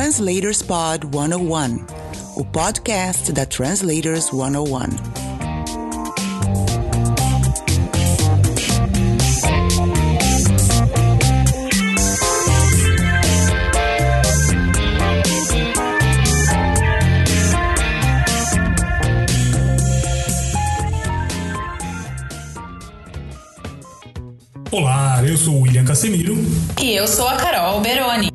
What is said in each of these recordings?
Translators Pod 101, o podcast da Translators 101. Olá, eu sou o William Casemiro. E eu sou a Carol Beroni.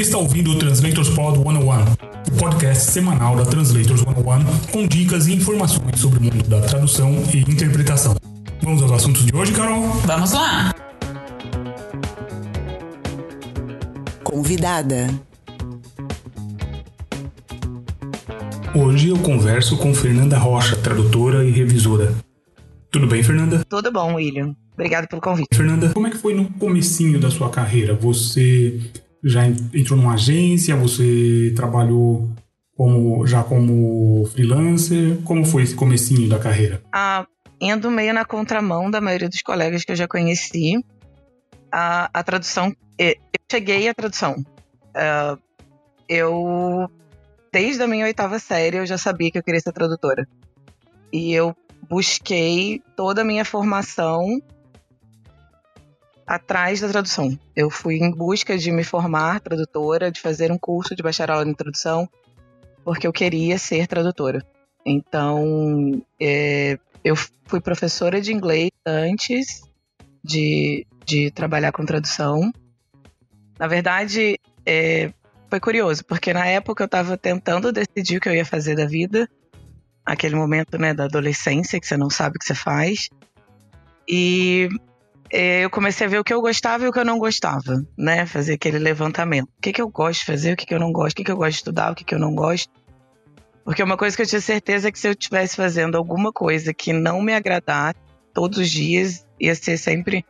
Você está ouvindo o Translators Pod 101, o podcast semanal da Translators 101, com dicas e informações sobre o mundo da tradução e interpretação. Vamos aos assuntos de hoje, Carol? Vamos lá! Convidada. Hoje eu converso com Fernanda Rocha, tradutora e revisora. Tudo bem, Fernanda? Tudo bom, William. Obrigado pelo convite. Fernanda, como é que foi no comecinho da sua carreira? Você já entrou numa agência? Você trabalhou como, já como freelancer? Como foi esse comecinho da carreira? Ah, indo meio na contramão da maioria dos colegas que eu já conheci, a, a tradução... Eu cheguei à tradução. Uh, eu... Desde a minha oitava série, eu já sabia que eu queria ser tradutora. E eu busquei toda a minha formação atrás da tradução. Eu fui em busca de me formar tradutora, de fazer um curso de bacharel em tradução, porque eu queria ser tradutora. Então, é, eu fui professora de inglês antes de, de trabalhar com tradução. Na verdade, é, foi curioso, porque na época eu estava tentando decidir o que eu ia fazer da vida aquele momento né, da adolescência que você não sabe o que você faz. E eu comecei a ver o que eu gostava e o que eu não gostava, né? Fazer aquele levantamento. O que, que eu gosto de fazer, o que, que eu não gosto, o que, que eu gosto de estudar, o que, que eu não gosto. Porque uma coisa que eu tinha certeza é que se eu estivesse fazendo alguma coisa que não me agradar todos os dias, ia ser sempre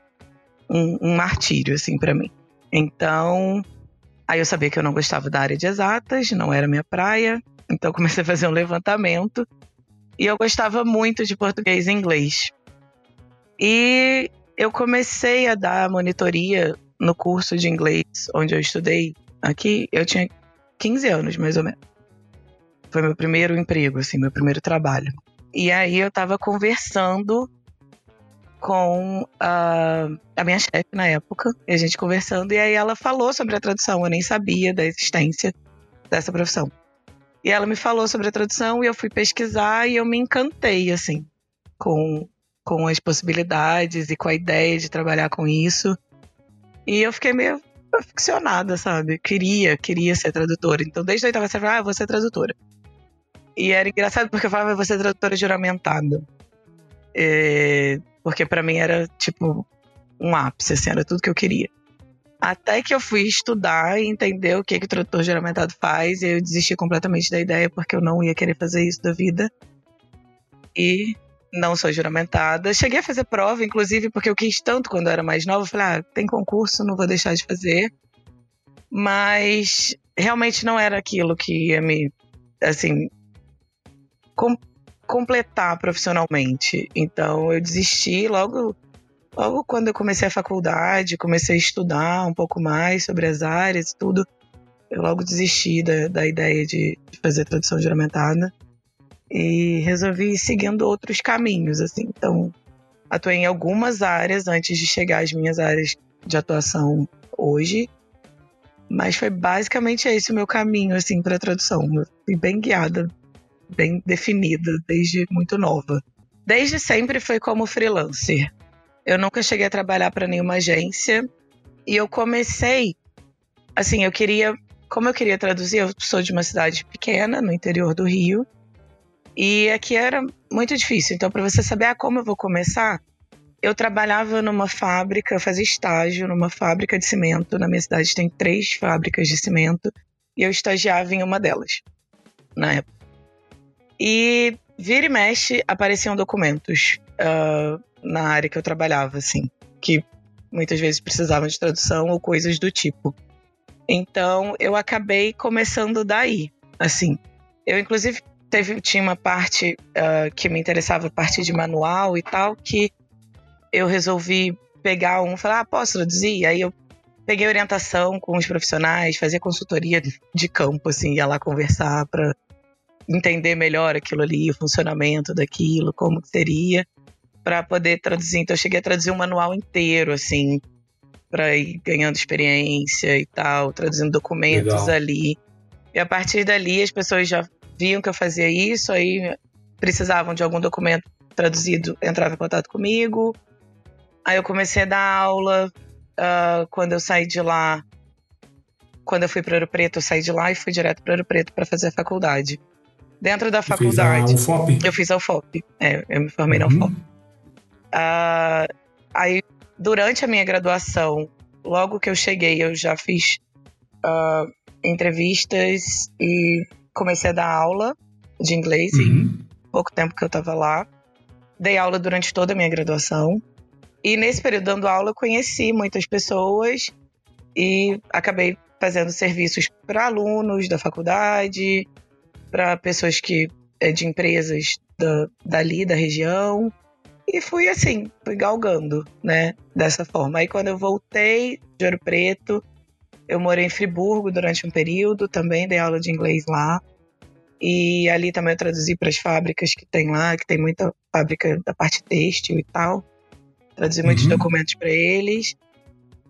um, um martírio, assim, para mim. Então, aí eu sabia que eu não gostava da área de exatas, não era minha praia. Então, comecei a fazer um levantamento e eu gostava muito de português e inglês. E eu comecei a dar monitoria no curso de inglês onde eu estudei aqui. Eu tinha 15 anos, mais ou menos. Foi meu primeiro emprego, assim, meu primeiro trabalho. E aí eu tava conversando com a, a minha chefe na época, e a gente conversando, e aí ela falou sobre a tradução, eu nem sabia da existência dessa profissão. E ela me falou sobre a tradução e eu fui pesquisar e eu me encantei, assim, com, com as possibilidades e com a ideia de trabalhar com isso. E eu fiquei meio aficionada, sabe? Queria, queria ser tradutora. Então, desde a oitava série, ah, eu vou ser tradutora. E era engraçado porque eu falava, vou ser tradutora juramentada. É, porque para mim era, tipo, um ápice, assim, era tudo que eu queria. Até que eu fui estudar e entender o que, que o tradutor juramentado faz, e eu desisti completamente da ideia porque eu não ia querer fazer isso da vida. E não sou juramentada. Cheguei a fazer prova, inclusive, porque eu quis tanto quando eu era mais nova. Falei, ah, tem concurso, não vou deixar de fazer. Mas realmente não era aquilo que ia me, assim, com completar profissionalmente. Então eu desisti logo Logo quando eu comecei a faculdade, comecei a estudar um pouco mais sobre as áreas e tudo, eu logo desisti da, da ideia de, de fazer tradução juramentada e resolvi ir seguindo outros caminhos, assim. Então, atuei em algumas áreas antes de chegar às minhas áreas de atuação hoje, mas foi basicamente esse o meu caminho, assim, para tradução. Eu fui bem guiada, bem definida desde muito nova. Desde sempre foi como freelancer. Eu nunca cheguei a trabalhar para nenhuma agência. E eu comecei, assim, eu queria, como eu queria traduzir, eu sou de uma cidade pequena, no interior do Rio. E aqui era muito difícil. Então, para você saber ah, como eu vou começar, eu trabalhava numa fábrica, fazia estágio numa fábrica de cimento. Na minha cidade tem três fábricas de cimento. E eu estagiava em uma delas, na época. E vira e mexe apareciam documentos. Uh, na área que eu trabalhava, assim, que muitas vezes precisavam de tradução ou coisas do tipo. Então eu acabei começando daí, assim. Eu inclusive teve tinha uma parte uh, que me interessava, a parte de manual e tal, que eu resolvi pegar um, falar, ah, posso traduzir? Aí eu peguei orientação com os profissionais, fazia consultoria de campo, assim, ia lá conversar para entender melhor aquilo ali, o funcionamento daquilo, como que seria, para poder traduzir. Então, eu cheguei a traduzir um manual inteiro, assim, para ir ganhando experiência e tal, traduzindo documentos Legal. ali. E a partir dali, as pessoas já viam que eu fazia isso, aí precisavam de algum documento traduzido, entrava em contato comigo. Aí eu comecei a dar aula, uh, quando eu saí de lá, quando eu fui para Ouro Preto, eu saí de lá e fui direto para Ouro Preto para fazer a faculdade. Dentro da faculdade. Fiz? Eu fiz a UFOP. É, eu me formei uhum. na UFOP. Uh, aí, durante a minha graduação, logo que eu cheguei, eu já fiz uh, entrevistas e comecei a dar aula de inglês. Uhum. pouco tempo que eu tava lá. Dei aula durante toda a minha graduação. E nesse período dando aula, eu conheci muitas pessoas e acabei fazendo serviços para alunos da faculdade, para pessoas que é, de empresas da, dali, da região. E fui assim, fui galgando, né? Dessa forma. Aí quando eu voltei de Ouro Preto, eu morei em Friburgo durante um período, também dei aula de inglês lá. E ali também eu traduzi para as fábricas que tem lá, que tem muita fábrica da parte têxtil e tal traduzi muitos uhum. documentos para eles.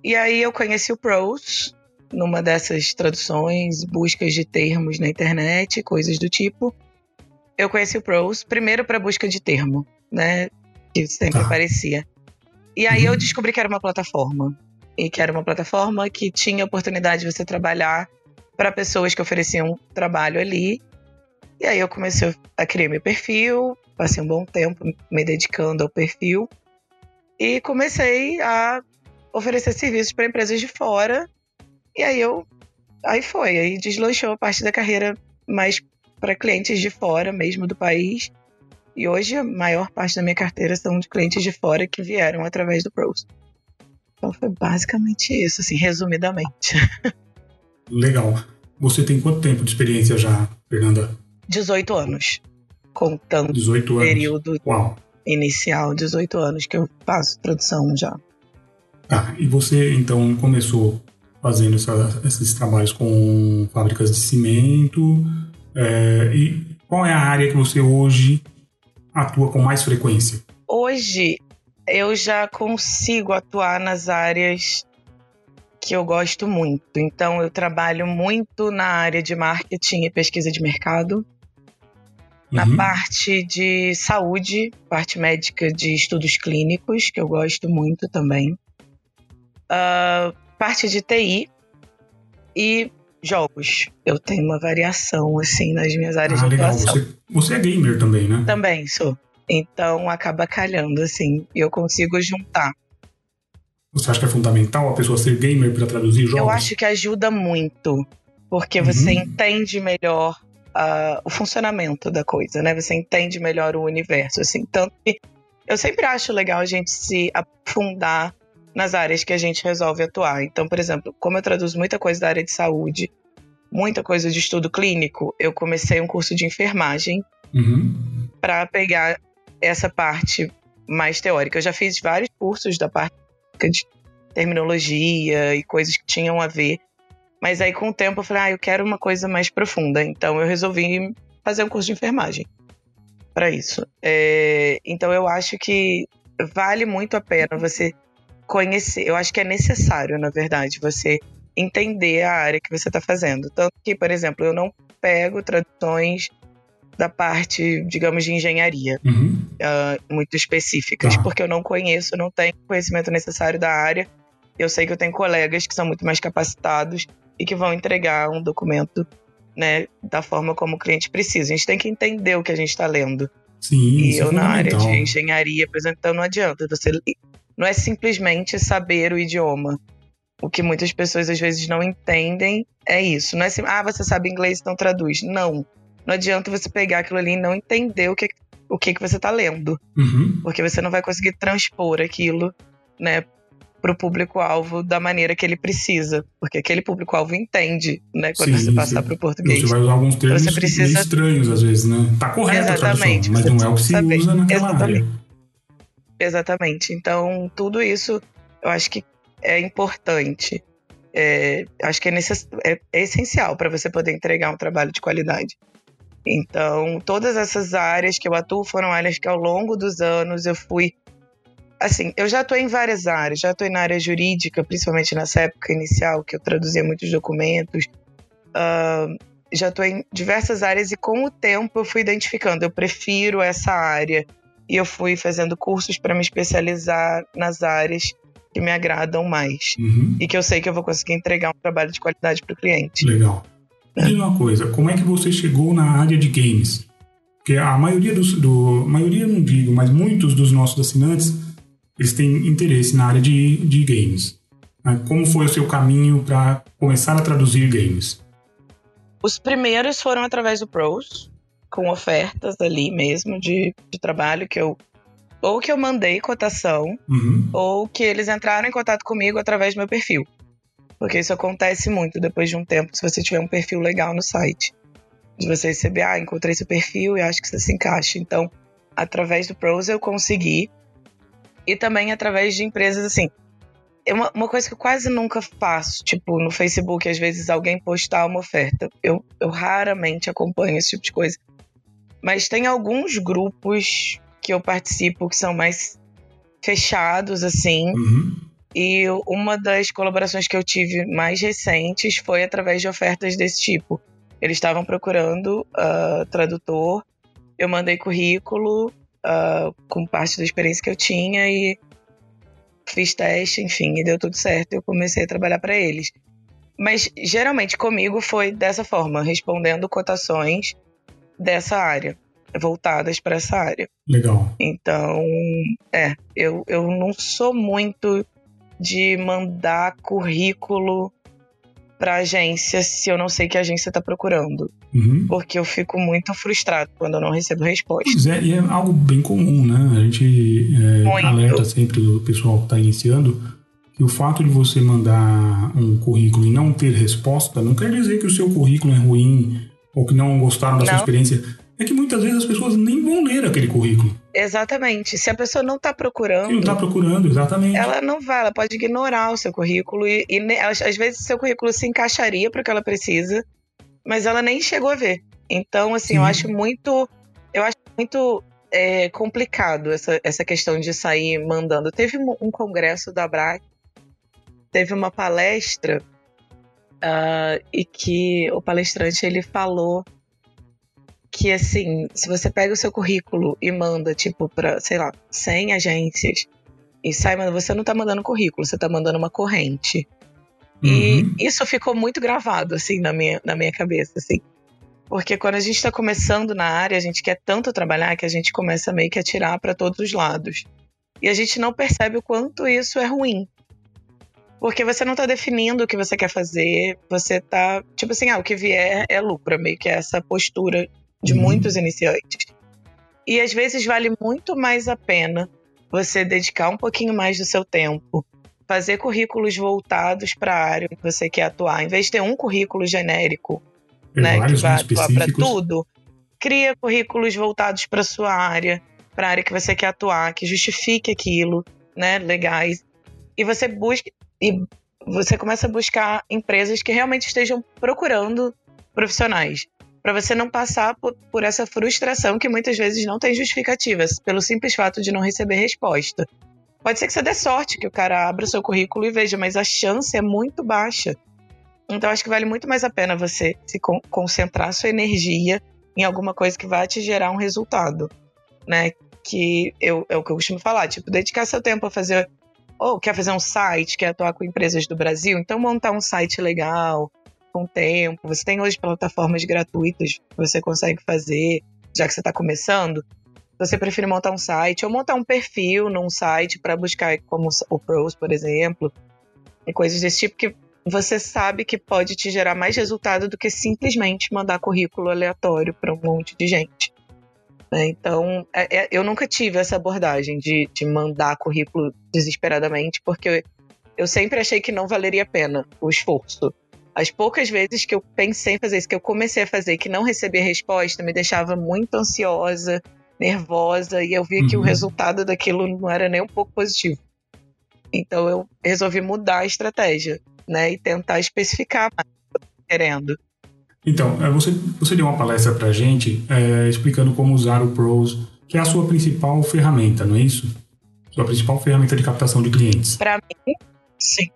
E aí eu conheci o Prose numa dessas traduções, buscas de termos na internet, coisas do tipo. Eu conheci o Prose primeiro para busca de termo, né, que sempre ah. aparecia. E aí uhum. eu descobri que era uma plataforma e que era uma plataforma que tinha oportunidade de você trabalhar para pessoas que ofereciam trabalho ali. E aí eu comecei a criar meu perfil, passei um bom tempo me dedicando ao perfil e comecei a oferecer serviços para empresas de fora. E aí eu aí foi, aí deslanchou a parte da carreira mais para clientes de fora mesmo do país. E hoje a maior parte da minha carteira são de clientes de fora que vieram através do Pros. Então foi basicamente isso, assim, resumidamente. Legal. Você tem quanto tempo de experiência já, Fernanda? 18 anos. Contando 18 anos. período Uau inicial, 18 anos que eu faço tradução já. Ah, e você então começou fazendo essa, esses trabalhos com fábricas de cimento. É, e qual é a área que você hoje atua com mais frequência? Hoje eu já consigo atuar nas áreas que eu gosto muito. Então eu trabalho muito na área de marketing e pesquisa de mercado na uhum. parte de saúde, parte médica de estudos clínicos, que eu gosto muito também. Uh, parte de TI e jogos. Eu tenho uma variação, assim, nas minhas áreas ah, de legal. atuação. Você, você é gamer também, né? Também sou. Então acaba calhando, assim, e eu consigo juntar. Você acha que é fundamental a pessoa ser gamer para traduzir jogos? Eu acho que ajuda muito, porque uhum. você entende melhor uh, o funcionamento da coisa, né? Você entende melhor o universo, assim. Tanto que eu sempre acho legal a gente se aprofundar nas áreas que a gente resolve atuar. Então, por exemplo, como eu traduzo muita coisa da área de saúde, muita coisa de estudo clínico, eu comecei um curso de enfermagem uhum. para pegar essa parte mais teórica. Eu já fiz vários cursos da parte de terminologia e coisas que tinham a ver mas aí, com o tempo, eu falei, ah, eu quero uma coisa mais profunda. Então, eu resolvi fazer um curso de enfermagem para isso. É, então, eu acho que vale muito a pena você conhecer. Eu acho que é necessário, na verdade, você entender a área que você está fazendo. Tanto que, por exemplo, eu não pego traduções da parte, digamos, de engenharia uhum. Uh, muito específicas, tá. porque eu não conheço, não tenho conhecimento necessário da área. Eu sei que eu tenho colegas que são muito mais capacitados e que vão entregar um documento né, da forma como o cliente precisa. A gente tem que entender o que a gente está lendo. Sim, e eu, é na área de engenharia, por exemplo, então não adianta. Você não é simplesmente saber o idioma. O que muitas pessoas às vezes não entendem é isso. Não é assim, ah, você sabe inglês, então traduz. Não. Não adianta você pegar aquilo ali e não entender o que, o que, que você está lendo. Uhum. Porque você não vai conseguir transpor aquilo né, para o público-alvo da maneira que ele precisa, porque aquele público-alvo entende, né, quando sim, você passar para o português. Você vai usar alguns termos você precisa... estranhos às vezes, né? Tá correto Exatamente, a tradução, mas não é o que se saber. usa naquela Exatamente. área. Exatamente. Então, tudo isso eu acho que é importante. é, acho que é, necess, é, é essencial para você poder entregar um trabalho de qualidade. Então, todas essas áreas que eu atuo foram áreas que ao longo dos anos eu fui. Assim, eu já atuei em várias áreas, já atuei na área jurídica, principalmente nessa época inicial, que eu traduzia muitos documentos. Uh, já atuei em diversas áreas e com o tempo eu fui identificando, eu prefiro essa área. E eu fui fazendo cursos para me especializar nas áreas que me agradam mais. Uhum. E que eu sei que eu vou conseguir entregar um trabalho de qualidade para o cliente. Legal. É. Diz uma coisa, como é que você chegou na área de games? Porque a maioria dos. Do, maioria não digo, mas muitos dos nossos assinantes eles têm interesse na área de, de games. Como foi o seu caminho para começar a traduzir games? Os primeiros foram através do Pros, com ofertas ali mesmo de, de trabalho que eu ou que eu mandei cotação, uhum. ou que eles entraram em contato comigo através do meu perfil. Porque isso acontece muito depois de um tempo, se você tiver um perfil legal no site. De você receber, ah, encontrei seu perfil e acho que você se encaixa. Então, através do Pros eu consegui. E também através de empresas assim. É uma, uma coisa que eu quase nunca faço, tipo, no Facebook, às vezes alguém postar uma oferta. Eu, eu raramente acompanho esse tipo de coisa. Mas tem alguns grupos que eu participo que são mais fechados, assim. Uhum. E uma das colaborações que eu tive mais recentes foi através de ofertas desse tipo. Eles estavam procurando uh, tradutor, eu mandei currículo uh, com parte da experiência que eu tinha e fiz teste, enfim, e deu tudo certo. Eu comecei a trabalhar para eles. Mas geralmente comigo foi dessa forma, respondendo cotações dessa área voltadas para essa área. Legal. Então, é, eu, eu não sou muito de mandar currículo para agência se eu não sei que a agência está procurando. Uhum. Porque eu fico muito frustrado quando eu não recebo resposta. Pois é, e é algo bem comum, né? A gente é, alerta sempre o pessoal que está iniciando que o fato de você mandar um currículo e não ter resposta não quer dizer que o seu currículo é ruim ou que não gostaram da não. sua experiência é que muitas vezes as pessoas nem vão ler aquele currículo. Exatamente. Se a pessoa não está procurando. Se não está procurando, exatamente. Ela não vai, ela pode ignorar o seu currículo e, e às vezes o seu currículo se encaixaria para o que ela precisa, mas ela nem chegou a ver. Então, assim, Sim. eu acho muito. Eu acho muito é, complicado essa, essa questão de sair mandando. Teve um congresso da BRAC, teve uma palestra uh, e que o palestrante ele falou que assim, se você pega o seu currículo e manda, tipo, para, sei lá, 100 agências e sai, mas você não tá mandando currículo, você tá mandando uma corrente. Uhum. E isso ficou muito gravado, assim, na minha, na minha cabeça, assim. Porque quando a gente está começando na área, a gente quer tanto trabalhar que a gente começa meio que a tirar para todos os lados. E a gente não percebe o quanto isso é ruim. Porque você não está definindo o que você quer fazer, você está tipo assim, ah, o que vier é lucro, meio que é essa postura de uhum. muitos iniciantes. E às vezes vale muito mais a pena você dedicar um pouquinho mais do seu tempo, fazer currículos voltados para a área que você quer atuar, em vez de ter um currículo genérico, né, que vai atuar para tudo, cria currículos voltados para sua área, para a área que você quer atuar, que justifique aquilo, né, legais. E você busca e você começa a buscar empresas que realmente estejam procurando profissionais para você não passar por, por, essa frustração que muitas vezes não tem justificativas, pelo simples fato de não receber resposta. Pode ser que você dê sorte, que o cara abra seu currículo e veja, mas a chance é muito baixa. Então acho que vale muito mais a pena você se con concentrar sua energia em alguma coisa que vai te gerar um resultado, né? Que eu, é o que eu costumo falar, tipo, dedicar seu tempo a fazer ou quer fazer um site, quer atuar com empresas do Brasil, então montar um site legal, com o tempo. Você tem hoje plataformas gratuitas que você consegue fazer, já que você está começando. Você prefere montar um site ou montar um perfil num site para buscar como o Pros, por exemplo, e coisas desse tipo que você sabe que pode te gerar mais resultado do que simplesmente mandar currículo aleatório para um monte de gente. Né? Então, é, é, eu nunca tive essa abordagem de, de mandar currículo desesperadamente, porque eu, eu sempre achei que não valeria a pena o esforço. As poucas vezes que eu pensei em fazer isso, que eu comecei a fazer, que não recebi resposta, me deixava muito ansiosa, nervosa, e eu via uhum. que o uhum. resultado daquilo não era nem um pouco positivo. Então eu resolvi mudar a estratégia. né? E tentar especificar mais o que eu tô querendo. Então, é, você, você deu uma palestra pra gente é, explicando como usar o Pros, que é a sua principal ferramenta, não é isso? Sua principal ferramenta de captação de clientes. Para mim, sim.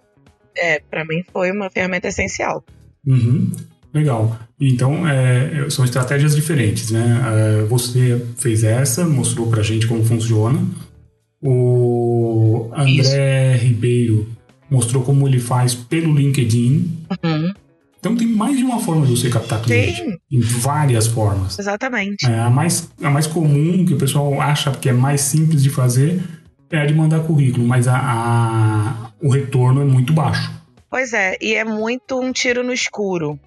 É, para mim foi uma ferramenta essencial. Uhum. Legal. Então, é, são estratégias diferentes, né? É, você fez essa, mostrou pra gente como funciona. O André Isso. Ribeiro mostrou como ele faz pelo LinkedIn. Uhum. Então tem mais de uma forma de você captar cliente. Tem. Em várias formas. Exatamente. É, a, mais, a mais comum, que o pessoal acha que é mais simples de fazer, é a de mandar currículo, mas a, a, o retorno é muito baixo. Pois é, e é muito um tiro no escuro.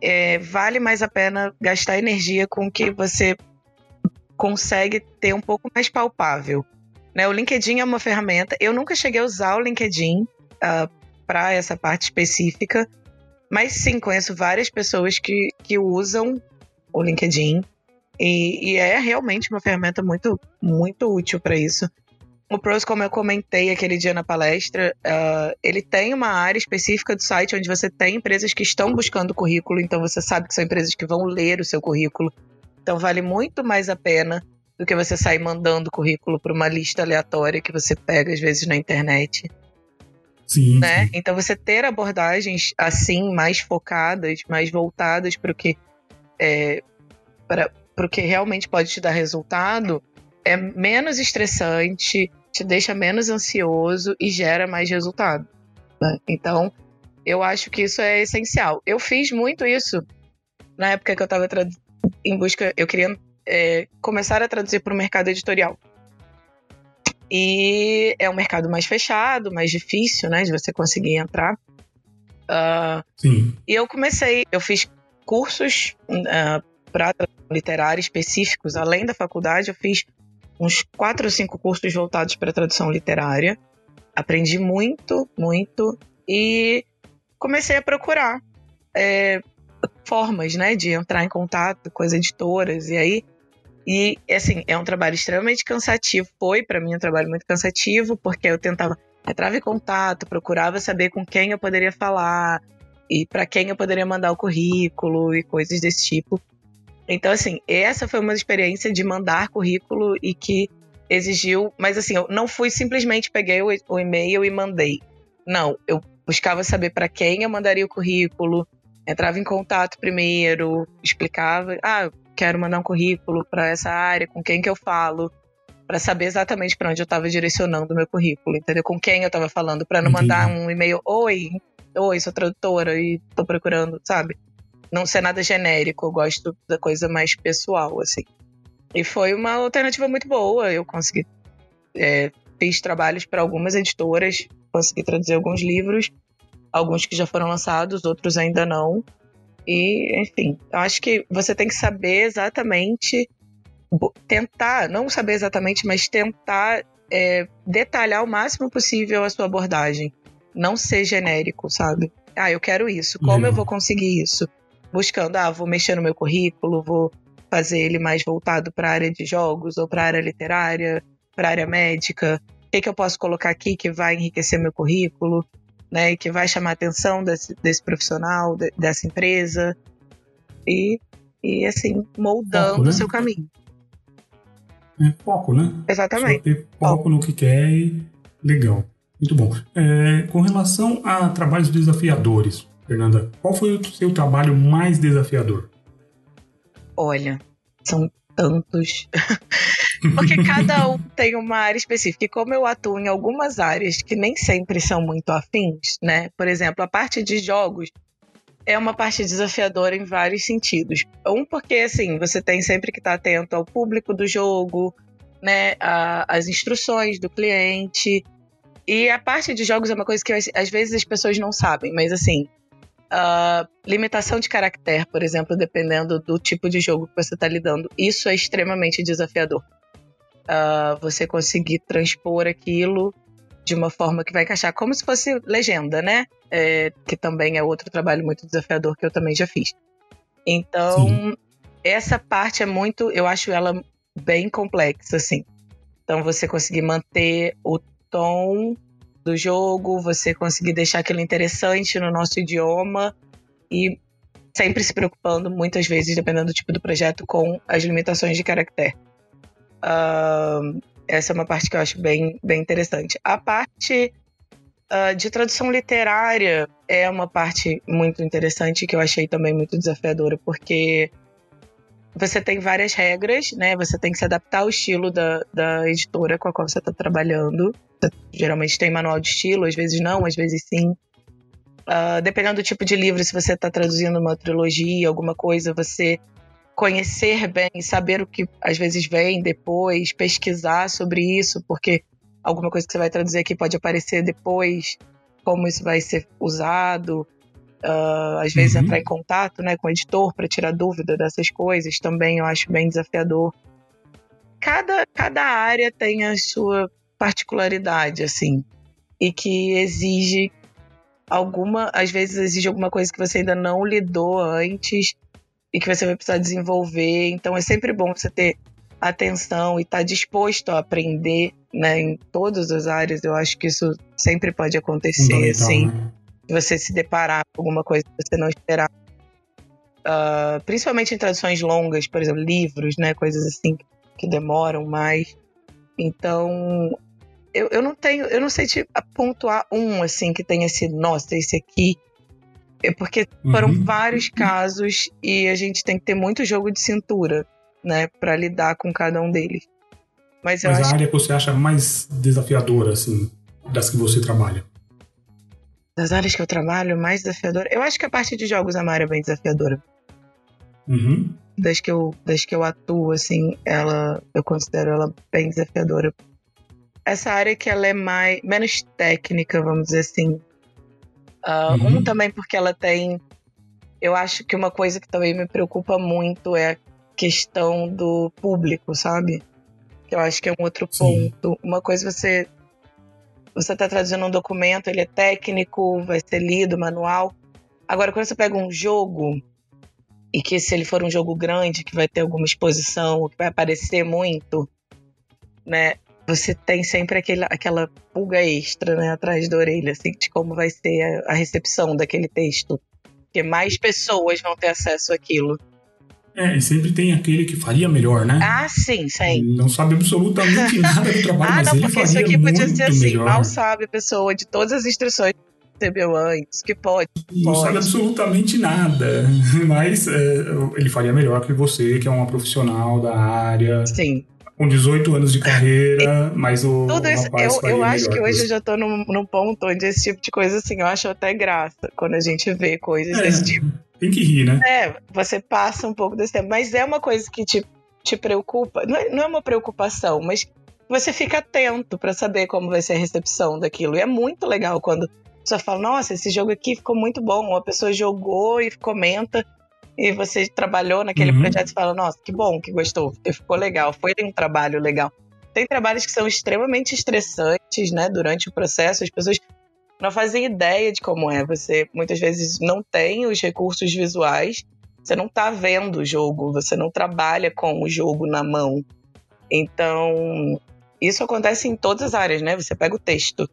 É, vale mais a pena gastar energia com o que você consegue ter um pouco mais palpável. Né? O LinkedIn é uma ferramenta. Eu nunca cheguei a usar o LinkedIn uh, ah, para essa parte específica, mas sim, conheço várias pessoas que, que usam o LinkedIn e, e é realmente uma ferramenta muito, muito útil para isso. O Pros, como eu comentei aquele dia na palestra, uh, ele tem uma área específica do site onde você tem empresas que estão buscando currículo, então você sabe que são empresas que vão ler o seu currículo. Então vale muito mais a pena do que você sair mandando currículo para uma lista aleatória que você pega às vezes na internet. Sim, né? sim. Então você ter abordagens assim, mais focadas, mais voltadas para o que é, para o que realmente pode te dar resultado, é menos estressante, te deixa menos ansioso e gera mais resultado. Né? Então, eu acho que isso é essencial. Eu fiz muito isso na época que eu estava em busca, eu queria é, começar a traduzir para o mercado editorial. E é um mercado mais fechado, mais difícil, né, de você conseguir entrar. Uh, Sim. E eu comecei, eu fiz cursos uh, ah, para literária específicos, além da faculdade, eu fiz uns quatro ou cinco cursos voltados para tradução literária. Aprendi muito, muito e comecei a procurar é, formas, né, de entrar em contato com as editoras e aí e assim é um trabalho extremamente cansativo. Foi para mim um trabalho muito cansativo porque eu tentava entrava em contato, procurava saber com quem eu poderia falar e para quem eu poderia mandar o currículo e coisas desse tipo. Então, assim, essa foi uma experiência de mandar currículo e que exigiu. Mas, assim, eu não fui simplesmente peguei o, o e-mail e mandei. Não, eu buscava saber para quem eu mandaria o currículo, entrava em contato primeiro, explicava. Ah, quero mandar um currículo para essa área, com quem que eu falo, para saber exatamente para onde eu estava direcionando o meu currículo, entendeu? Com quem eu estava falando, para não Entendi. mandar um e-mail, oi, oi, sou tradutora e estou procurando, sabe? Não ser nada genérico, eu gosto da coisa mais pessoal, assim. E foi uma alternativa muito boa. Eu consegui. É, fiz trabalhos para algumas editoras, consegui traduzir alguns livros, alguns que já foram lançados, outros ainda não. E, enfim, eu acho que você tem que saber exatamente. Tentar, não saber exatamente, mas tentar é, detalhar o máximo possível a sua abordagem. Não ser genérico, sabe? Ah, eu quero isso. Como Legal. eu vou conseguir isso? Buscando, ah, vou mexer no meu currículo, vou fazer ele mais voltado para a área de jogos ou para a área literária, para a área médica. O que, que eu posso colocar aqui que vai enriquecer meu currículo, né, que vai chamar a atenção desse, desse profissional, de, dessa empresa e, e assim moldando foco, né? o seu caminho. É foco, né? Exatamente. Só ter foco no que quer e legal. Muito bom. É, com relação a trabalhos desafiadores, Fernanda, qual foi o seu trabalho mais desafiador? Olha, são tantos. Porque cada um tem uma área específica. E como eu atuo em algumas áreas que nem sempre são muito afins, né? Por exemplo, a parte de jogos é uma parte desafiadora em vários sentidos. Um, porque assim, você tem sempre que estar atento ao público do jogo, né? As instruções do cliente. E a parte de jogos é uma coisa que às vezes as pessoas não sabem, mas assim, Uh, limitação de caractere, por exemplo, dependendo do tipo de jogo que você está lidando. Isso é extremamente desafiador. Uh, você conseguir transpor aquilo de uma forma que vai encaixar como se fosse legenda, né? É, que também é outro trabalho muito desafiador que eu também já fiz. Então, Sim. essa parte é muito, eu acho ela bem complexa, assim. Então, você conseguir manter o tom do jogo, você conseguir deixar aquilo interessante no nosso idioma e sempre se preocupando, muitas vezes, dependendo do tipo do projeto, com as limitações de caractere. Uh, essa é uma parte que eu acho bem, bem interessante. A parte uh, de tradução literária é uma parte muito interessante que eu achei também muito desafiadora, porque você tem várias regras, né? Você tem que se adaptar ao estilo da, da editora com a qual você está trabalhando. Geralmente tem manual de estilo, às vezes não, às vezes sim. Uh, dependendo do tipo de livro, se você está traduzindo uma trilogia, alguma coisa, você conhecer bem, saber o que às vezes vem depois, pesquisar sobre isso, porque alguma coisa que você vai traduzir aqui pode aparecer depois, como isso vai ser usado. Uh, às vezes uhum. entrar em contato né, com o editor para tirar dúvida dessas coisas também eu acho bem desafiador. Cada, cada área tem a sua particularidade, assim, e que exige alguma, às vezes exige alguma coisa que você ainda não lidou antes e que você vai precisar desenvolver. Então é sempre bom você ter atenção e estar tá disposto a aprender, né, em todas as áreas. Eu acho que isso sempre pode acontecer, assim. Né? Você se deparar com alguma coisa que você não esperava. Uh, principalmente em traduções longas, por exemplo, livros, né? Coisas assim que demoram mais. Então, eu, eu não tenho, eu não sei te pontuar um assim que tenha sido, nossa, esse aqui. É porque foram uhum. vários casos e a gente tem que ter muito jogo de cintura, né, para lidar com cada um deles. Mas, Mas a área que você acha mais desafiadora, assim, das que você trabalha? Das áreas que eu trabalho, mais desafiadora. Eu acho que a parte de jogos a Mario é bem desafiadora. Uhum. Das que, eu, das que eu atuo, assim, ela, eu considero ela bem desafiadora. Essa área que ela é mais, menos técnica, vamos dizer assim. Uh, uhum. Um também porque ela tem. Eu acho que uma coisa que também me preocupa muito é a questão do público, sabe? Que eu acho que é um outro Sim. ponto. Uma coisa você você está traduzindo um documento, ele é técnico, vai ser lido, manual. Agora, quando você pega um jogo, e que se ele for um jogo grande, que vai ter alguma exposição, que vai aparecer muito, né? Você tem sempre aquele, aquela pulga extra, né, atrás da orelha, assim, de como vai ser a, a recepção daquele texto. Porque mais pessoas vão ter acesso àquilo. É, e sempre tem aquele que faria melhor, né? Ah, sim, sim. Não sabe absolutamente nada do trabalho, ah, mas não, ele faria isso aqui podia ser assim, melhor. mal sabe a pessoa de todas as instruções que recebeu antes, que pode. Não pode. sabe absolutamente nada, mas é, ele faria melhor que você, que é uma profissional da área. Sim. Com 18 anos de carreira, mas o, Tudo isso, eu, eu acho que hoje eu já tô num, num ponto onde esse tipo de coisa, assim, eu acho até graça quando a gente vê coisas é. desse tipo. Tem que rir, né? É, você passa um pouco desse tempo. Mas é uma coisa que te, te preocupa. Não é, não é uma preocupação, mas você fica atento para saber como vai ser a recepção daquilo. E é muito legal quando você fala: Nossa, esse jogo aqui ficou muito bom. Uma pessoa jogou e comenta. E você trabalhou naquele uhum. projeto e fala: Nossa, que bom que gostou, ficou legal, foi um trabalho legal. Tem trabalhos que são extremamente estressantes, né, durante o processo. As pessoas não fazem ideia de como é. Você muitas vezes não tem os recursos visuais, você não está vendo o jogo, você não trabalha com o jogo na mão. Então, isso acontece em todas as áreas, né? Você pega o texto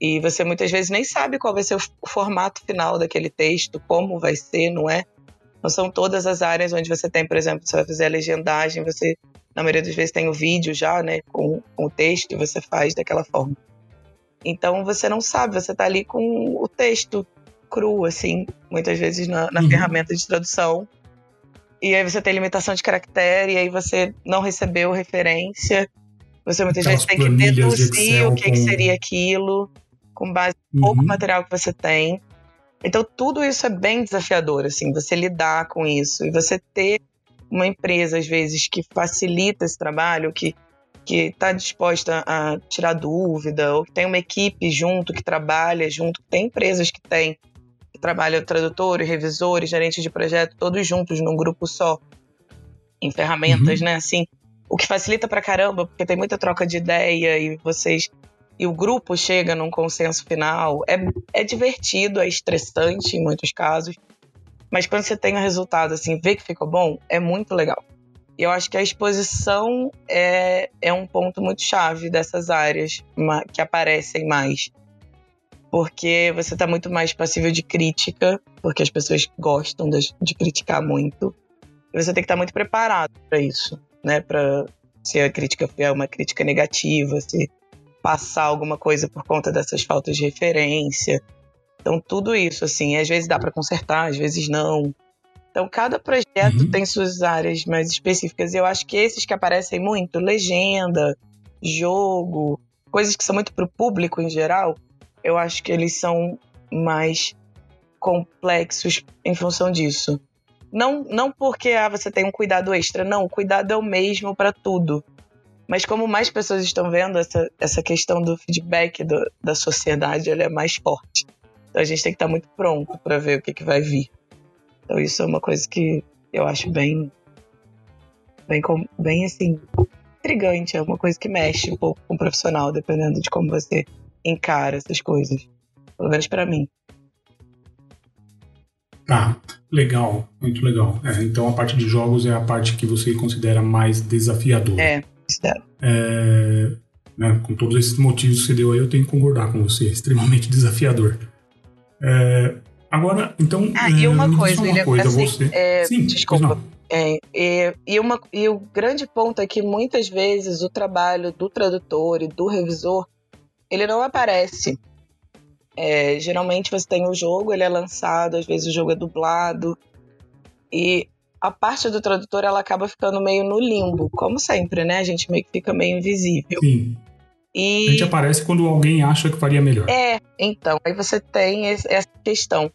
e você muitas vezes nem sabe qual vai ser o formato final daquele texto, como vai ser, não é? Não são todas as áreas onde você tem, por exemplo, você vai fazer a legendagem, você, na maioria das vezes, tem o vídeo já, né, com, com o texto e você faz daquela forma. Então você não sabe, você tá ali com o texto cru, assim, muitas vezes na, na uhum. ferramenta de tradução. E aí você tem limitação de caractere, e aí você não recebeu referência. Você muitas Aquelas vezes tem que deduzir o que, com... que, seria aquilo, com base no uhum. pouco material que você tem. Então tudo isso é bem desafiador, assim, você lidar com isso. E você ter uma empresa, às vezes, que facilita esse trabalho, que que está disposta a tirar dúvida, ou que tem uma equipe junto que trabalha junto. Tem empresas que têm, que trabalham tradutores, revisores, gerentes de projeto, todos juntos num grupo só, em ferramentas, uhum. né? Assim, o que facilita pra caramba, porque tem muita troca de ideia e vocês. E o grupo chega num consenso final. É, é divertido, é estressante em muitos casos. Mas quando você tem o resultado, assim, vê que ficou bom, é muito legal eu acho que a exposição é, é um ponto muito chave dessas áreas que aparecem mais. porque você está muito mais passível de crítica, porque as pessoas gostam de, de criticar muito. E você tem que estar tá muito preparado para isso, né? Para se a crítica for uma crítica negativa, se passar alguma coisa por conta dessas faltas de referência. Então, tudo isso, assim, às vezes dá para consertar, às vezes não. Então, cada projeto uhum. tem suas áreas mais específicas. E eu acho que esses que aparecem muito, legenda, jogo, coisas que são muito para o público em geral, eu acho que eles são mais complexos em função disso. Não, não porque ah, você tem um cuidado extra, não, o cuidado é o mesmo para tudo. Mas como mais pessoas estão vendo, essa, essa questão do feedback do, da sociedade ela é mais forte. Então a gente tem que estar muito pronto para ver o que, que vai vir. Então isso é uma coisa que eu acho bem, bem, bem assim, intrigante. É uma coisa que mexe um pouco com o profissional, dependendo de como você encara essas coisas. Pelo menos para mim. Tá, legal, muito legal. É, então a parte de jogos é a parte que você considera mais desafiadora. É, considero. É, né, com todos esses motivos que você deu aí, eu tenho que concordar com você. Extremamente desafiador. É, agora, então. Ah, e uma coisa, William, coisa, assim, você... é, Sim, desculpa. É, e, e, uma, e o grande ponto é que muitas vezes o trabalho do tradutor e do revisor ele não aparece. É, geralmente você tem o jogo, ele é lançado, às vezes o jogo é dublado. E a parte do tradutor ela acaba ficando meio no limbo, como sempre, né? A gente meio que fica meio invisível. Sim. E... A gente aparece quando alguém acha que faria melhor. É, então, aí você tem essa questão.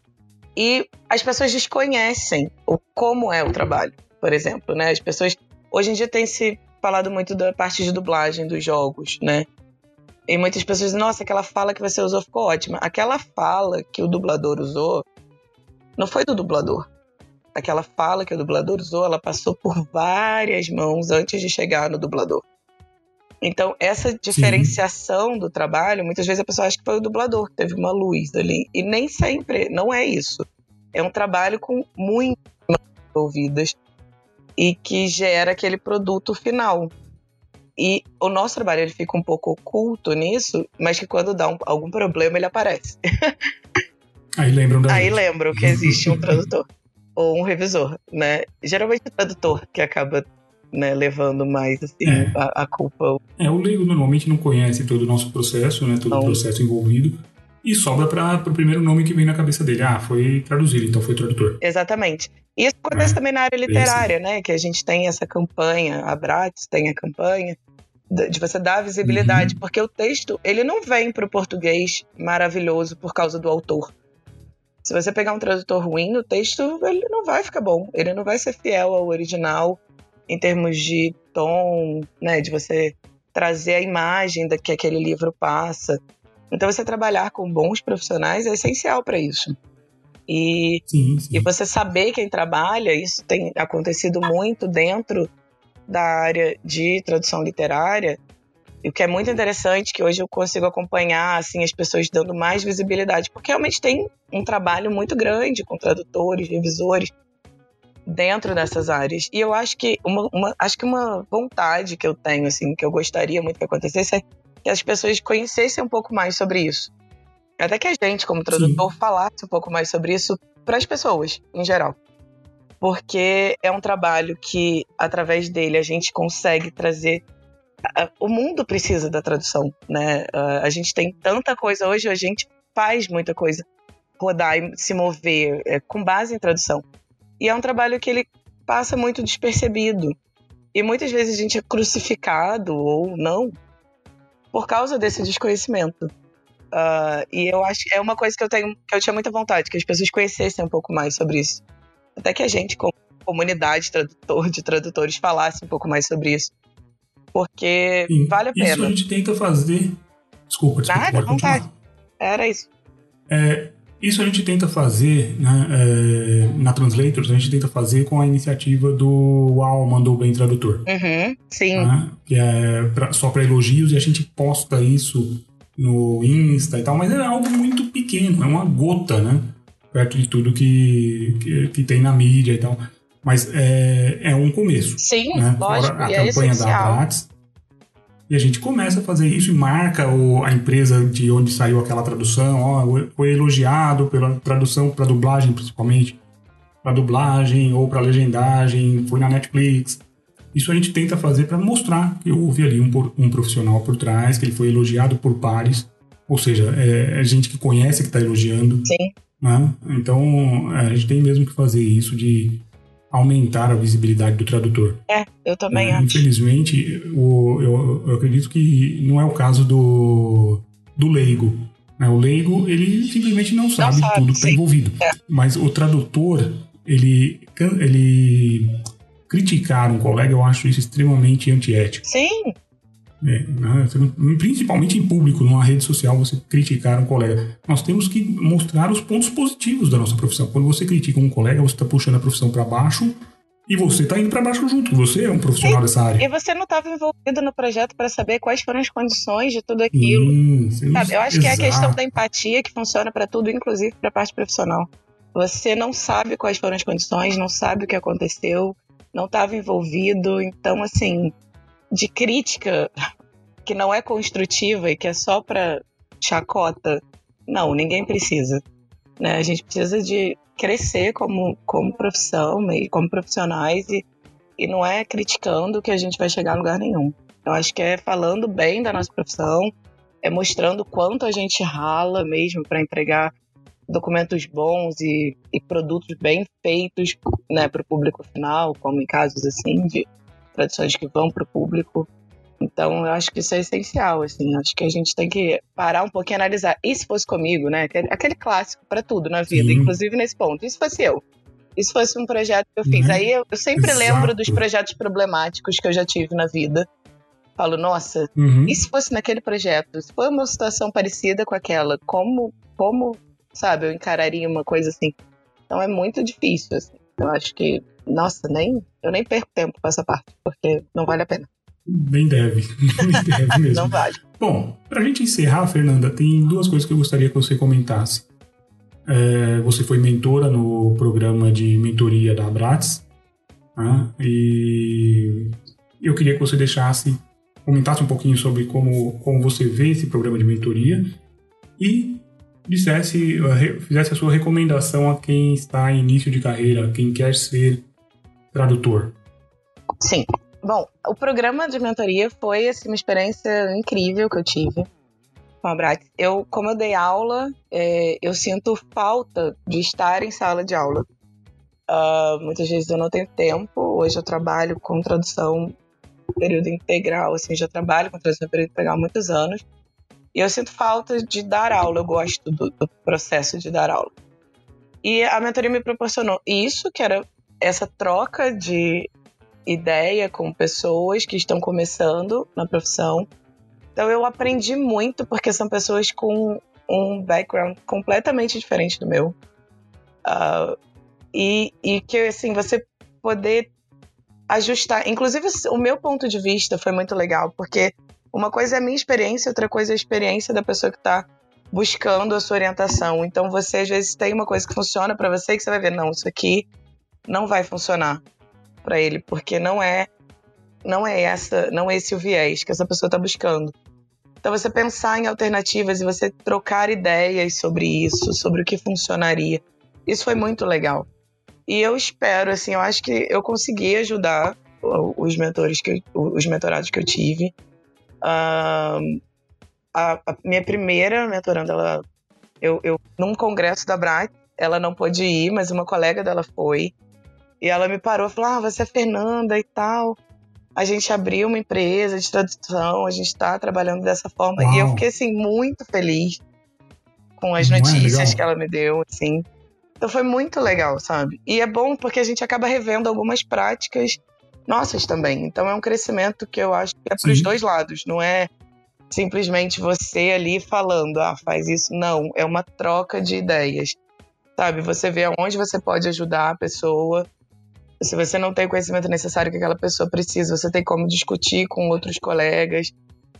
E as pessoas desconhecem o como é o trabalho, por exemplo, né? As pessoas hoje em dia tem se falado muito da parte de dublagem dos jogos, né? E muitas pessoas dizem, nossa, aquela fala que você usou ficou ótima. Aquela fala que o dublador usou não foi do dublador. Aquela fala que o dublador usou, ela passou por várias mãos antes de chegar no dublador. Então, essa diferenciação Sim. do trabalho, muitas vezes a pessoa acha que foi o dublador que teve uma luz ali. E nem sempre, não é isso. É um trabalho com muitas ouvidas e que gera aquele produto final. E o nosso trabalho ele fica um pouco oculto nisso, mas que quando dá um, algum problema ele aparece. Aí lembram da Aí gente. lembram que existe um tradutor ou um revisor, né? Geralmente o tradutor que acaba né, levando mais assim, é. a, a, culpa. É, o leigo normalmente não conhece todo o nosso processo, né, todo não. o processo envolvido, e sobra para o primeiro nome que vem na cabeça dele. Ah, foi traduzido, então foi tradutor. Exatamente. Isso acontece é. também na área literária, né? Que a gente tem essa campanha, a Bratis tem a campanha de você dar visibilidade, uhum. porque o texto ele não vem para o português maravilhoso por causa do autor. Se você pegar um tradutor ruim, o texto ele não vai ficar bom, ele não vai ser fiel ao original em termos de tom, né, de você trazer a imagem da que aquele livro passa. Então você trabalhar com bons profissionais é essencial para isso. E, sim, sim. e você saber quem trabalha, isso tem acontecido muito dentro da área de tradução literária, e o que é muito interessante que hoje eu consigo acompanhar assim as pessoas dando mais visibilidade, porque realmente tem um trabalho muito grande com tradutores, revisores dentro dessas áreas. E eu acho que uma, uma, acho que uma vontade que eu tenho assim, que eu gostaria muito que acontecesse é que as pessoas conhecessem um pouco mais sobre isso. Até que a gente, como tradutor, Sim. falasse um pouco mais sobre isso para as pessoas, em geral porque é um trabalho que, através dele, a gente consegue trazer. O mundo precisa da tradução, né? A gente tem tanta coisa hoje, a gente faz muita coisa rodar e se mover é, com base em tradução. E é um trabalho que ele passa muito despercebido. E muitas vezes a gente é crucificado ou não por causa desse desconhecimento. Uh, e eu acho que é uma coisa que eu tenho, que eu tinha muita vontade, que as pessoas conhecessem um pouco mais sobre isso até que a gente, como comunidade tradutor, de tradutores, falasse um pouco mais sobre isso. Porque Sim, vale a pena. Isso a gente tenta fazer. Desculpa, desculpa. Nada, vontade. Era isso. É, isso a gente tenta fazer né, é, na Translators, a gente tenta fazer com a iniciativa do Uau, mandou bem tradutor. Uhum, sim. Né, que é pra, só para elogios e a gente posta isso no Insta e tal, mas é algo muito pequeno, é uma gota, né? perto de tudo que, que, que tem na mídia e tal. Mas é, é um começo. Sim, né? lógico. Fora a campanha é da Abrats. E a gente começa a fazer isso e marca o, a empresa de onde saiu aquela tradução. Ó, foi elogiado pela tradução para dublagem, principalmente. Para dublagem ou para legendagem, foi na Netflix. Isso a gente tenta fazer para mostrar que houve ali um, um, profissional por trás, que ele foi elogiado por pares. Ou seja, é, é gente que conhece que está elogiando. Sim. Né? Então, é, a gente tem mesmo que fazer isso de aumentar a visibilidade do tradutor. É, eu também é, acho. Infelizmente, o, eu, eu, acredito que não é o caso do, do leigo. Né? O leigo, ele simplesmente não sabe, não sabe tudo que está envolvido. É. Mas o tradutor, ele, ele criticar um colega, eu acho isso extremamente antiético. Sim, é, né? principalmente em público, numa rede social, você criticar um colega. Nós temos que mostrar os pontos positivos da nossa profissão. Quando você critica um colega, você está puxando a profissão para baixo e você está indo para baixo junto. Você é um profissional dessa área. E você não estava envolvido no projeto para saber quais foram as condições de tudo aquilo. Hum, sabe? Eu acho Exato. que é a questão da empatia que funciona para tudo, inclusive para a parte profissional. Você não sabe quais foram as condições, não sabe o que aconteceu, não estava envolvido. Então, assim, de crítica que não é construtiva e que é só para chacota, não, ninguém precisa. Né? A gente precisa de crescer como, como profissão, como profissionais e, e não é criticando que a gente vai chegar a lugar nenhum. Eu acho que é falando bem da nossa profissão, é mostrando quanto a gente rala mesmo para entregar documentos bons e, e produtos bem feitos né, para o público final, como em casos assim de traduções que vão para o público. Então, eu acho que isso é essencial, assim. Acho que a gente tem que parar um pouquinho e analisar. E se fosse comigo, né? Aquele, aquele clássico para tudo na vida, Sim. inclusive nesse ponto. E se fosse eu? E se fosse um projeto que eu fiz? Né? Aí eu, eu sempre Exato. lembro dos projetos problemáticos que eu já tive na vida. Falo, nossa, uhum. e se fosse naquele projeto? Se for uma situação parecida com aquela, como, como, sabe, eu encararia uma coisa assim? Então é muito difícil, assim. Eu acho que nossa, nem, eu nem perco tempo com essa parte, porque não vale a pena. Nem deve, nem deve mesmo. não vale. Bom, pra gente encerrar, Fernanda, tem duas coisas que eu gostaria que você comentasse. É, você foi mentora no programa de mentoria da Abrats, né? e eu queria que você deixasse, comentasse um pouquinho sobre como, como você vê esse programa de mentoria e dissesse, fizesse a sua recomendação a quem está em início de carreira, quem quer ser tradutor? Sim. Bom, o programa de mentoria foi assim, uma experiência incrível que eu tive com a Brax. Eu, como eu dei aula, é, eu sinto falta de estar em sala de aula. Uh, muitas vezes eu não tenho tempo. Hoje eu trabalho com tradução período integral, assim, já trabalho com tradução período integral há muitos anos. E eu sinto falta de dar aula, eu gosto do, do processo de dar aula. E a mentoria me proporcionou isso, que era essa troca de ideia com pessoas que estão começando na profissão. Então eu aprendi muito porque são pessoas com um background completamente diferente do meu. Uh, e, e que assim, você poder ajustar. Inclusive, o meu ponto de vista foi muito legal, porque uma coisa é a minha experiência, outra coisa é a experiência da pessoa que está buscando a sua orientação. Então, você às vezes tem uma coisa que funciona para você que você vai ver, não, isso aqui não vai funcionar para ele, porque não é não é essa, não é esse o viés que essa pessoa está buscando. Então você pensar em alternativas e você trocar ideias sobre isso, sobre o que funcionaria. Isso foi muito legal. E eu espero, assim, eu acho que eu consegui ajudar os mentores que os mentorados que eu tive. Uh, a, a, minha primeira mentoranda, ela, eu, eu num congresso da BRAC, ela não pôde ir, mas uma colega dela foi. E ela me parou e falou: Ah, você é Fernanda e tal. A gente abriu uma empresa de tradução, a gente está trabalhando dessa forma. Uau. E eu fiquei, assim, muito feliz com as Não é notícias é que ela me deu, assim. Então foi muito legal, sabe? E é bom porque a gente acaba revendo algumas práticas nossas também. Então é um crescimento que eu acho que é para os dois lados. Não é simplesmente você ali falando, ah, faz isso. Não, é uma troca de ideias. Sabe? Você vê aonde você pode ajudar a pessoa se você não tem o conhecimento necessário que aquela pessoa precisa, você tem como discutir com outros colegas,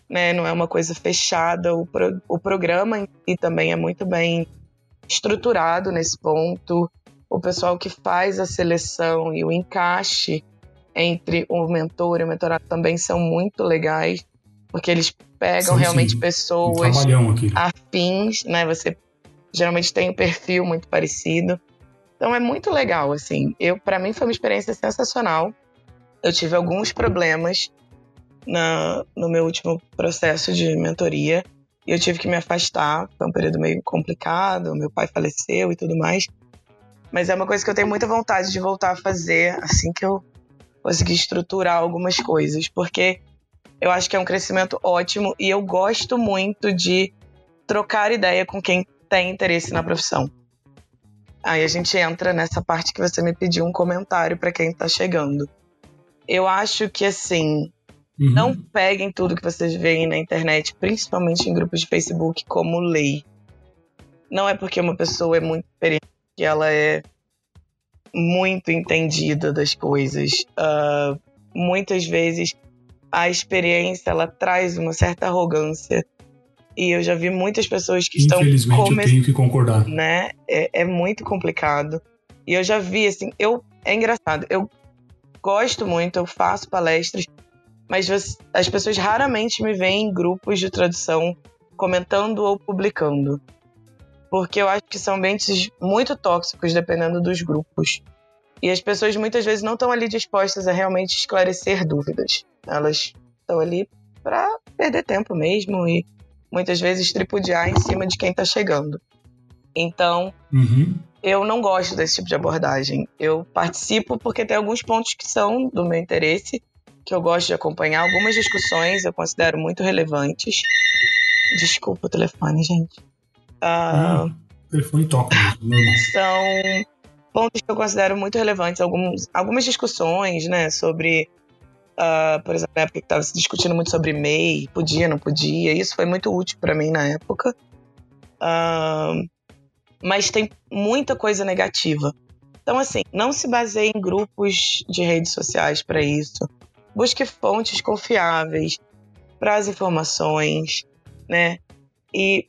né? Não é uma coisa fechada. O, pro, o programa e também é muito bem estruturado nesse ponto. O pessoal que faz a seleção e o encaixe entre o mentor e o mentorado também são muito legais, porque eles pegam Sim, realmente sim. Um pessoas aqui. afins, né? Você geralmente tem um perfil muito parecido. Então é muito legal, assim. Eu, para mim foi uma experiência sensacional. Eu tive alguns problemas na, no meu último processo de mentoria e eu tive que me afastar. Foi um período meio complicado. Meu pai faleceu e tudo mais. Mas é uma coisa que eu tenho muita vontade de voltar a fazer assim que eu conseguir estruturar algumas coisas, porque eu acho que é um crescimento ótimo e eu gosto muito de trocar ideia com quem tem interesse na profissão. Aí a gente entra nessa parte que você me pediu um comentário para quem tá chegando. Eu acho que assim, Uhum. não peguem tudo que vocês veem na internet, principalmente em grupos de Facebook, como lei. Não é porque uma pessoa é muito experiente que ela é muito entendida das coisas. Ah, muitas vezes a experiência ela traz uma certa arrogância. E eu já vi muitas pessoas que estão Infelizmente eu tenho que concordar. né? É, é muito complicado. E eu já vi, assim, eu. É engraçado, eu gosto muito, eu faço palestras, mas as pessoas raramente me veem em grupos de tradução comentando ou publicando. Porque eu acho que são ambientes muito tóxicos, dependendo dos grupos. E as pessoas muitas vezes não estão ali dispostas a realmente esclarecer dúvidas. Elas estão ali para perder tempo mesmo e muitas vezes tripudiar em cima de quem está chegando. Então, Uhum. eu não gosto desse tipo de abordagem. Eu participo porque tem alguns pontos que são do meu interesse, que eu gosto de acompanhar. Algumas discussões eu considero muito relevantes. Desculpa o telefone, gente. Ah, o telefone toca são pontos que eu considero muito relevantes. Alguns, algumas discussões, né, sobre, ah, por exemplo, na época que estava se discutindo muito sobre MEI, podia, não podia. Isso foi muito útil para mim na época. Ah, mas tem muita coisa negativa. Então, assim, não se baseie em grupos de redes sociais para isso. Busque fontes confiáveis para as informações, né? E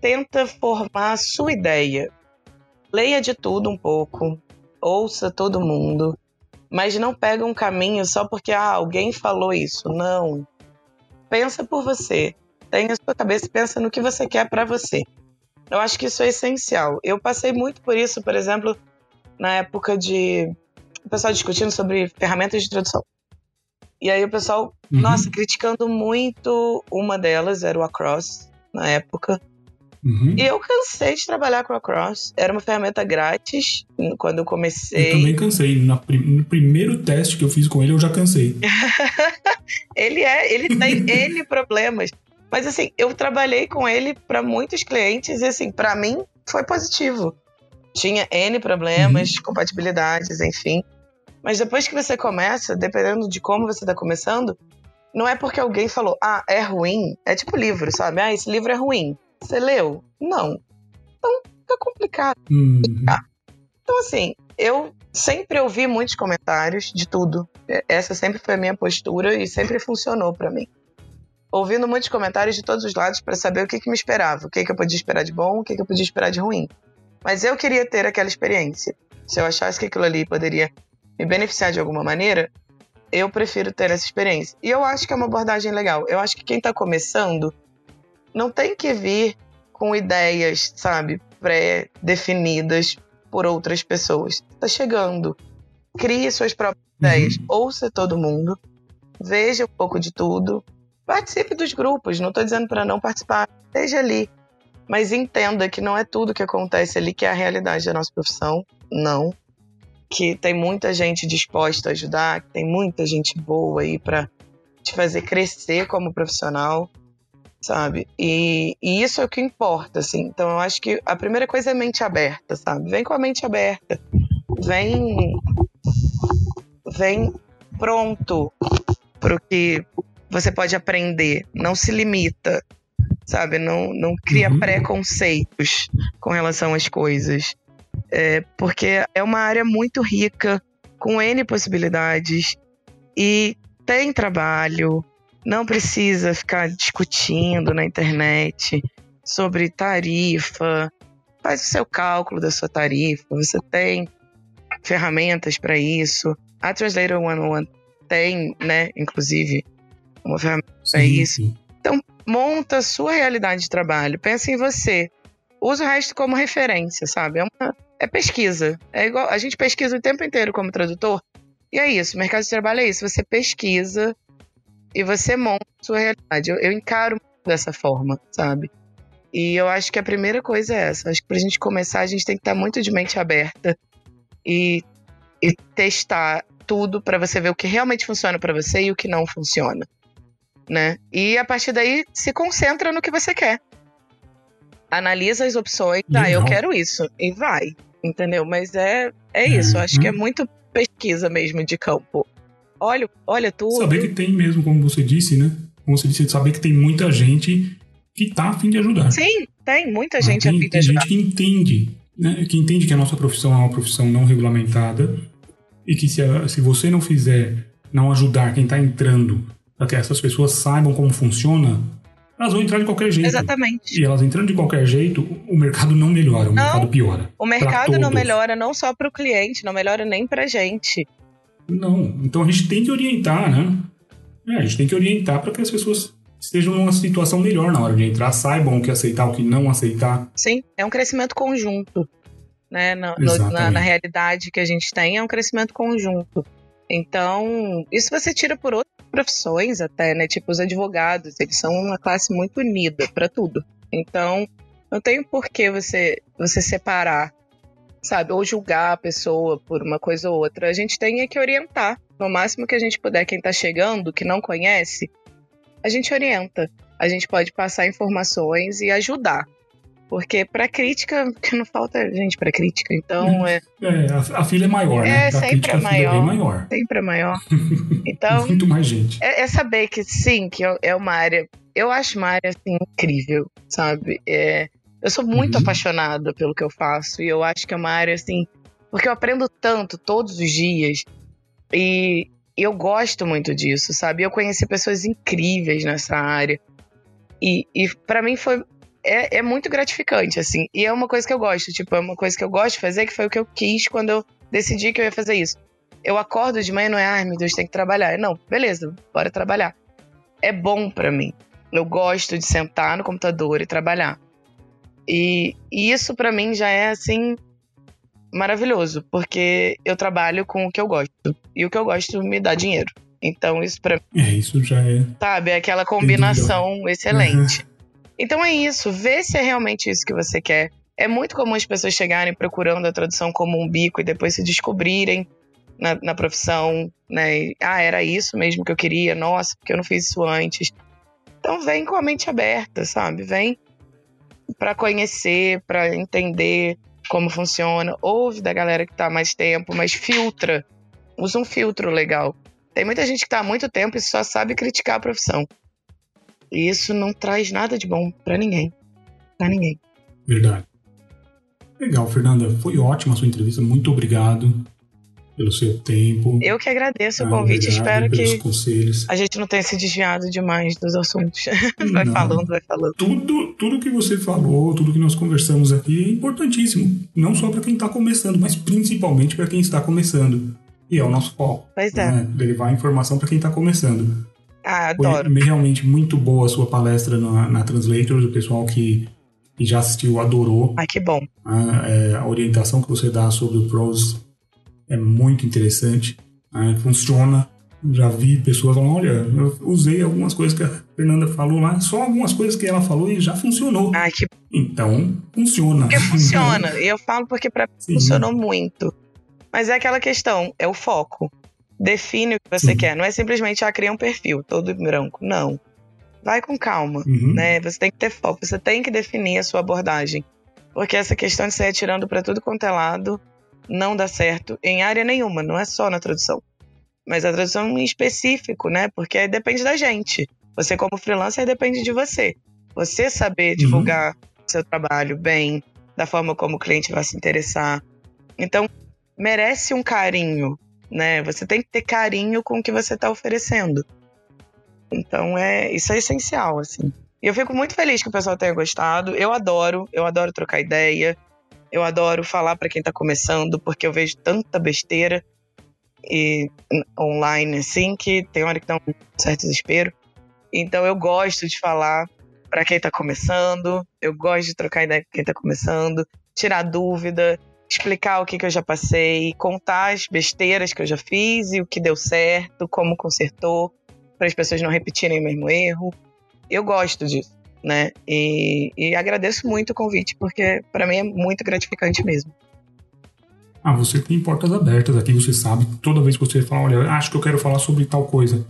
tenta formar a sua ideia. Leia de tudo um pouco, ouça todo mundo, mas não pega um caminho só porque ah, alguém falou isso. Não. Pensa por você. Tenha a sua cabeça e pensa no que você quer para você. Eu acho que isso é essencial. Eu passei muito por isso, por exemplo, na época de o pessoal discutindo sobre ferramentas de tradução. E aí o pessoal, Uhum. nossa, criticando muito uma delas, era o Across, na época. Uhum. E eu cansei de trabalhar com a Cross. Era uma ferramenta grátis quando eu Eu comecei. também cansei. No primeiro teste que eu fiz com ele, eu já cansei. Ele é, ele tem N problemas. Mas assim, eu trabalhei com ele para muitos clientes e assim, para mim foi positivo. Tinha N problemas, compatibilidades, enfim. Mas depois que você começa, dependendo de como você tá começando, não é porque alguém falou, ah, é ruim. É tipo livro, sabe? Ah, esse livro é ruim. Você leu? Não. Então fica complicado. Uhum. Então, assim, eu sempre ouvi muitos comentários de tudo. É, Essa sempre foi a minha postura e sempre funcionou pra mim. Ouvindo muitos comentários de todos os lados pra saber o que, que me esperava, o que, que eu podia esperar de bom, o que, que eu podia esperar de ruim. Mas eu queria ter aquela experiência. Se eu achasse que aquilo ali poderia me beneficiar de alguma maneira, eu prefiro ter essa experiência. E eu acho que é uma abordagem legal. Eu acho que quem tá começando não tem que vir com ideias, sabe, pré-definidas por outras pessoas. Tá chegando. Crie suas próprias Uhum. ideias. Ouça todo mundo. Veja um pouco de tudo. Participe dos grupos. Não tô dizendo para não participar. Esteja ali. Mas entenda que não é tudo que acontece ali que é a realidade da nossa profissão. Não. Que tem muita gente disposta a ajudar, que tem muita gente boa aí para te fazer crescer como profissional sabe? E, e isso é o que importa, assim. Então eu acho que a primeira coisa é mente aberta, sabe? Vem com a mente aberta. Vem. Vem pronto pro que você pode aprender. Não se limita, sabe? Não, não cria Uhum. preconceitos com relação às coisas. É, porque é uma área muito rica, com N possibilidades. E tem trabalho, não precisa ficar discutindo na internet sobre tarifa. Faz o seu cálculo da sua tarifa. Você tem ferramentas para isso. A Translator 101 tem, né, inclusive, uma ferramenta para isso. Sim. Então, monta a sua realidade de trabalho, pensa em você. Usa o resto como referência, sabe? É, uma, é pesquisa. É igual a gente pesquisa o tempo inteiro como tradutor. E é isso, o mercado de trabalho é isso. Você pesquisa e você monta a sua realidade. Eu, eu encaro dessa forma, sabe? E eu acho que a primeira coisa é essa. Acho que pra gente começar, a gente tem que estar muito de mente aberta e, e testar tudo para você ver o que realmente funciona para você e o que não funciona, né? E a partir daí se concentra no que você quer. Analisa as opções, ah, eu quero isso e vai, entendeu? Mas é é isso, acho que é uhum. muito pesquisa mesmo de campo. Olha, olha tudo. Saber que tem mesmo, como você disse, né? Como você disse, saber que tem muita gente que tá a fim de ajudar. Sim, tem muita gente ah, tem, a fim de ajudar. Tem gente que entende, né? Que entende que a nossa profissão é uma profissão não regulamentada e que se, a, se você não fizer, não ajudar quem está entrando para que essas pessoas saibam como funciona, elas vão entrar de qualquer jeito. Exatamente. E elas entrando de qualquer jeito, o mercado não melhora, o não, mercado piora. O mercado não melhora não só para o cliente, não melhora nem para a gente. Não, então a gente tem que orientar, né? É, a gente tem que orientar para que as pessoas estejam numa situação melhor na hora de entrar, saibam o que aceitar, o que não aceitar. Sim, é um crescimento conjunto né, no, no, na, na, realidade que a gente tem, é um crescimento conjunto. Então, isso você tira por outras profissões até, né? Tipo os advogados, eles são uma classe muito unida para tudo. Então, não tem por que você, você separar, sabe? Ou julgar a pessoa por uma coisa ou outra. A gente tem é que orientar. No máximo que a gente puder, quem tá chegando, que não conhece, a gente orienta. A gente pode passar informações e ajudar. Porque para crítica, que não falta gente para crítica, então é. É, a, a filha é maior, é, né? Sempre crítica, é maior, é maior. Sempre é maior. Então. Muito mais gente. É, é, saber que sim, que é uma área. Eu acho uma área assim, incrível, sabe? É, eu sou muito uhum. apaixonada pelo que eu faço e eu acho que é uma área assim. Porque eu aprendo tanto todos os dias e eu gosto muito disso, sabe? Eu conheci pessoas incríveis nessa área. E, e para mim foi é, é muito gratificante, assim. E é uma coisa que eu gosto, tipo, é uma coisa que eu gosto de fazer, que foi o que eu quis quando eu decidi que eu ia fazer isso. Eu acordo de manhã, não é, ai meu Deus, tem que trabalhar. Não, beleza, bora trabalhar. É bom para mim. Eu gosto de sentar no computador e trabalhar. E, e isso para mim já é assim maravilhoso, porque eu trabalho com o que eu gosto. E o que eu gosto me dá dinheiro. Então isso para mim. É, isso já é. Sabe, é aquela combinação excelente. Então é isso, vê se é realmente isso que você quer. É muito comum as pessoas chegarem procurando a tradução como um bico e depois se descobrirem na, na profissão, né? E, ah, era isso mesmo que eu queria, nossa, porque eu não fiz isso antes. Então vem com a mente aberta, sabe? Vem para conhecer, para entender como funciona. Ouve da galera que tá mais tempo, mas filtra. Usa um filtro legal. Tem muita gente que tá há muito tempo e só sabe criticar a profissão. E isso não traz nada de bom para ninguém. Pra ninguém. Verdade. Legal, Fernanda. Foi ótima a sua entrevista. Muito obrigado pelo seu tempo. Eu que agradeço ah, o convite. Espero que conselhos. a gente não tenha se desviado demais dos assuntos. vai não. falando, vai falando. Tudo, tudo que você falou, tudo que nós conversamos aqui é importantíssimo. Não só para quem está começando, mas principalmente para quem está começando. E é o nosso foco. Pois é. Né? Levar informação para quem está começando. Ah, adoro. Foi realmente muito boa a sua palestra na, na Translators. O pessoal que, que já assistiu adorou. Ai, que bom. A, é, a orientação que você dá sobre o Pros é muito interessante. Né? Funciona. Já vi pessoas falando, olha, eu usei algumas coisas que a Fernanda falou lá, só algumas coisas que ela falou e já funcionou. Ai, que... Então, funciona. Porque funciona. E eu falo porque para funcionou muito. Mas é aquela questão, é o foco define o que você uhum. quer. Não é simplesmente, ah, criar um perfil todo branco. Não. Vai com calma, uhum. né? Você tem que ter foco, você tem que definir a sua abordagem. Porque essa questão de sair atirando para tudo quanto é lado não dá certo em área nenhuma, não é só na tradução. Mas a tradução em específico, né? Porque depende da gente. Você, como freelancer, depende de você. Você saber uhum. divulgar seu trabalho bem, da forma como o cliente vai se interessar. Então, merece um carinho, né? Você tem que ter carinho com o que você está oferecendo. Então é isso é essencial, assim. E eu fico muito feliz que o pessoal tenha gostado. Eu adoro, eu adoro trocar ideia. Eu adoro falar para quem está começando, porque eu vejo tanta besteira e online assim que tem hora que dá um certo desespero. Então eu gosto de falar para quem está começando, eu gosto de trocar ideia com quem está começando, tirar dúvida, explicar o que, que eu já passei, contar as besteiras que eu já fiz e o que deu certo, como consertou, para as pessoas não repetirem o mesmo erro. Eu gosto disso, né? E, e agradeço muito o convite, porque para mim é muito gratificante mesmo. Ah, você tem portas abertas aqui, você sabe. Toda vez que você fala, olha, acho que eu quero falar sobre tal coisa.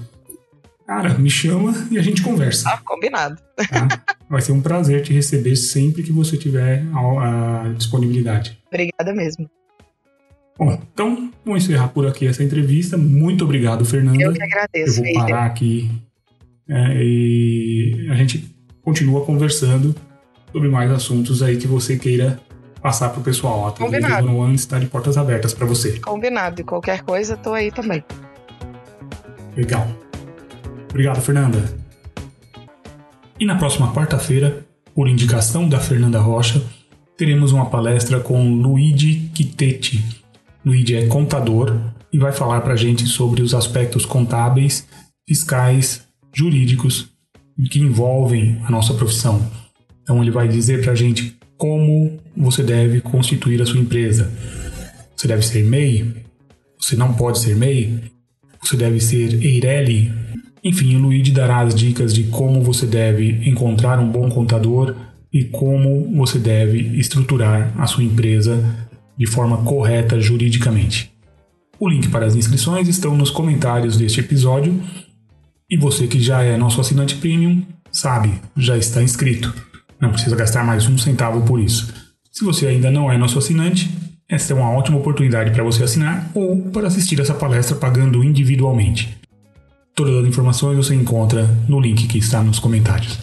Cara, me chama e a gente conversa. Ah, combinado. Tá? Vai ser um prazer te receber sempre que você tiver a, a disponibilidade. Obrigada mesmo. Bom, então vamos encerrar por aqui essa entrevista. Muito obrigado, Fernanda. Eu que agradeço. Eu vou parar aqui é, e a gente continua conversando sobre mais assuntos aí que você queira passar pro pessoal. A Combinado. One está de portas abertas para você. Combinado. E qualquer coisa, tô aí também. Legal. Obrigado, Fernanda. E na próxima quarta-feira, por indicação da Fernanda Rocha, teremos uma palestra com Luigi Quitetti. Luigi é contador e vai falar para a gente sobre os aspectos contábeis, fiscais, jurídicos que envolvem a nossa profissão. Então ele vai dizer para a gente como você deve constituir a sua empresa. Você deve ser MEI? Você não pode ser MEI? Você deve ser EIRELI? Enfim, o Luigi dará as dicas de como você deve encontrar um bom contador e como você deve estruturar a sua empresa de forma correta juridicamente. O link para as inscrições estão nos comentários deste episódio e você que já é nosso assinante premium sabe, já está inscrito. Não precisa gastar mais um centavo por isso. Se você ainda não é nosso assinante, esta é uma ótima oportunidade para você assinar ou para assistir essa palestra pagando individualmente. Todas as informações você encontra no link que está nos comentários.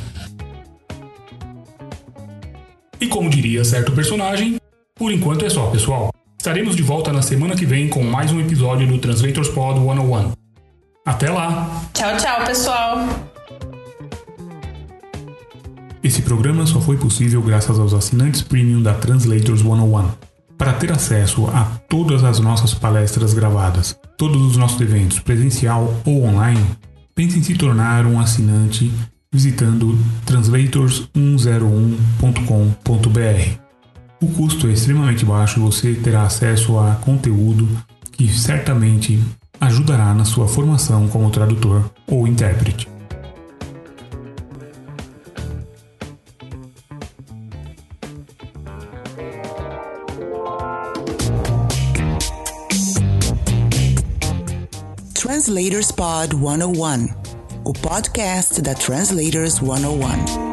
E como diria certo personagem, por enquanto é só, pessoal. Estaremos de volta na semana que vem com mais um episódio do Translators Pod 101. Até lá! Tchau, tchau, pessoal! Esse programa só foi possível graças aos assinantes premium da Translators 101. Para ter acesso a todas as nossas palestras gravadas, todos os nossos eventos, presencial ou online, pense em se tornar um assinante visitando translators101.com.br. O custo é extremamente baixo e você terá acesso a conteúdo que certamente ajudará na sua formação como tradutor ou intérprete. Translators Pod 101, o podcast da Translators 101.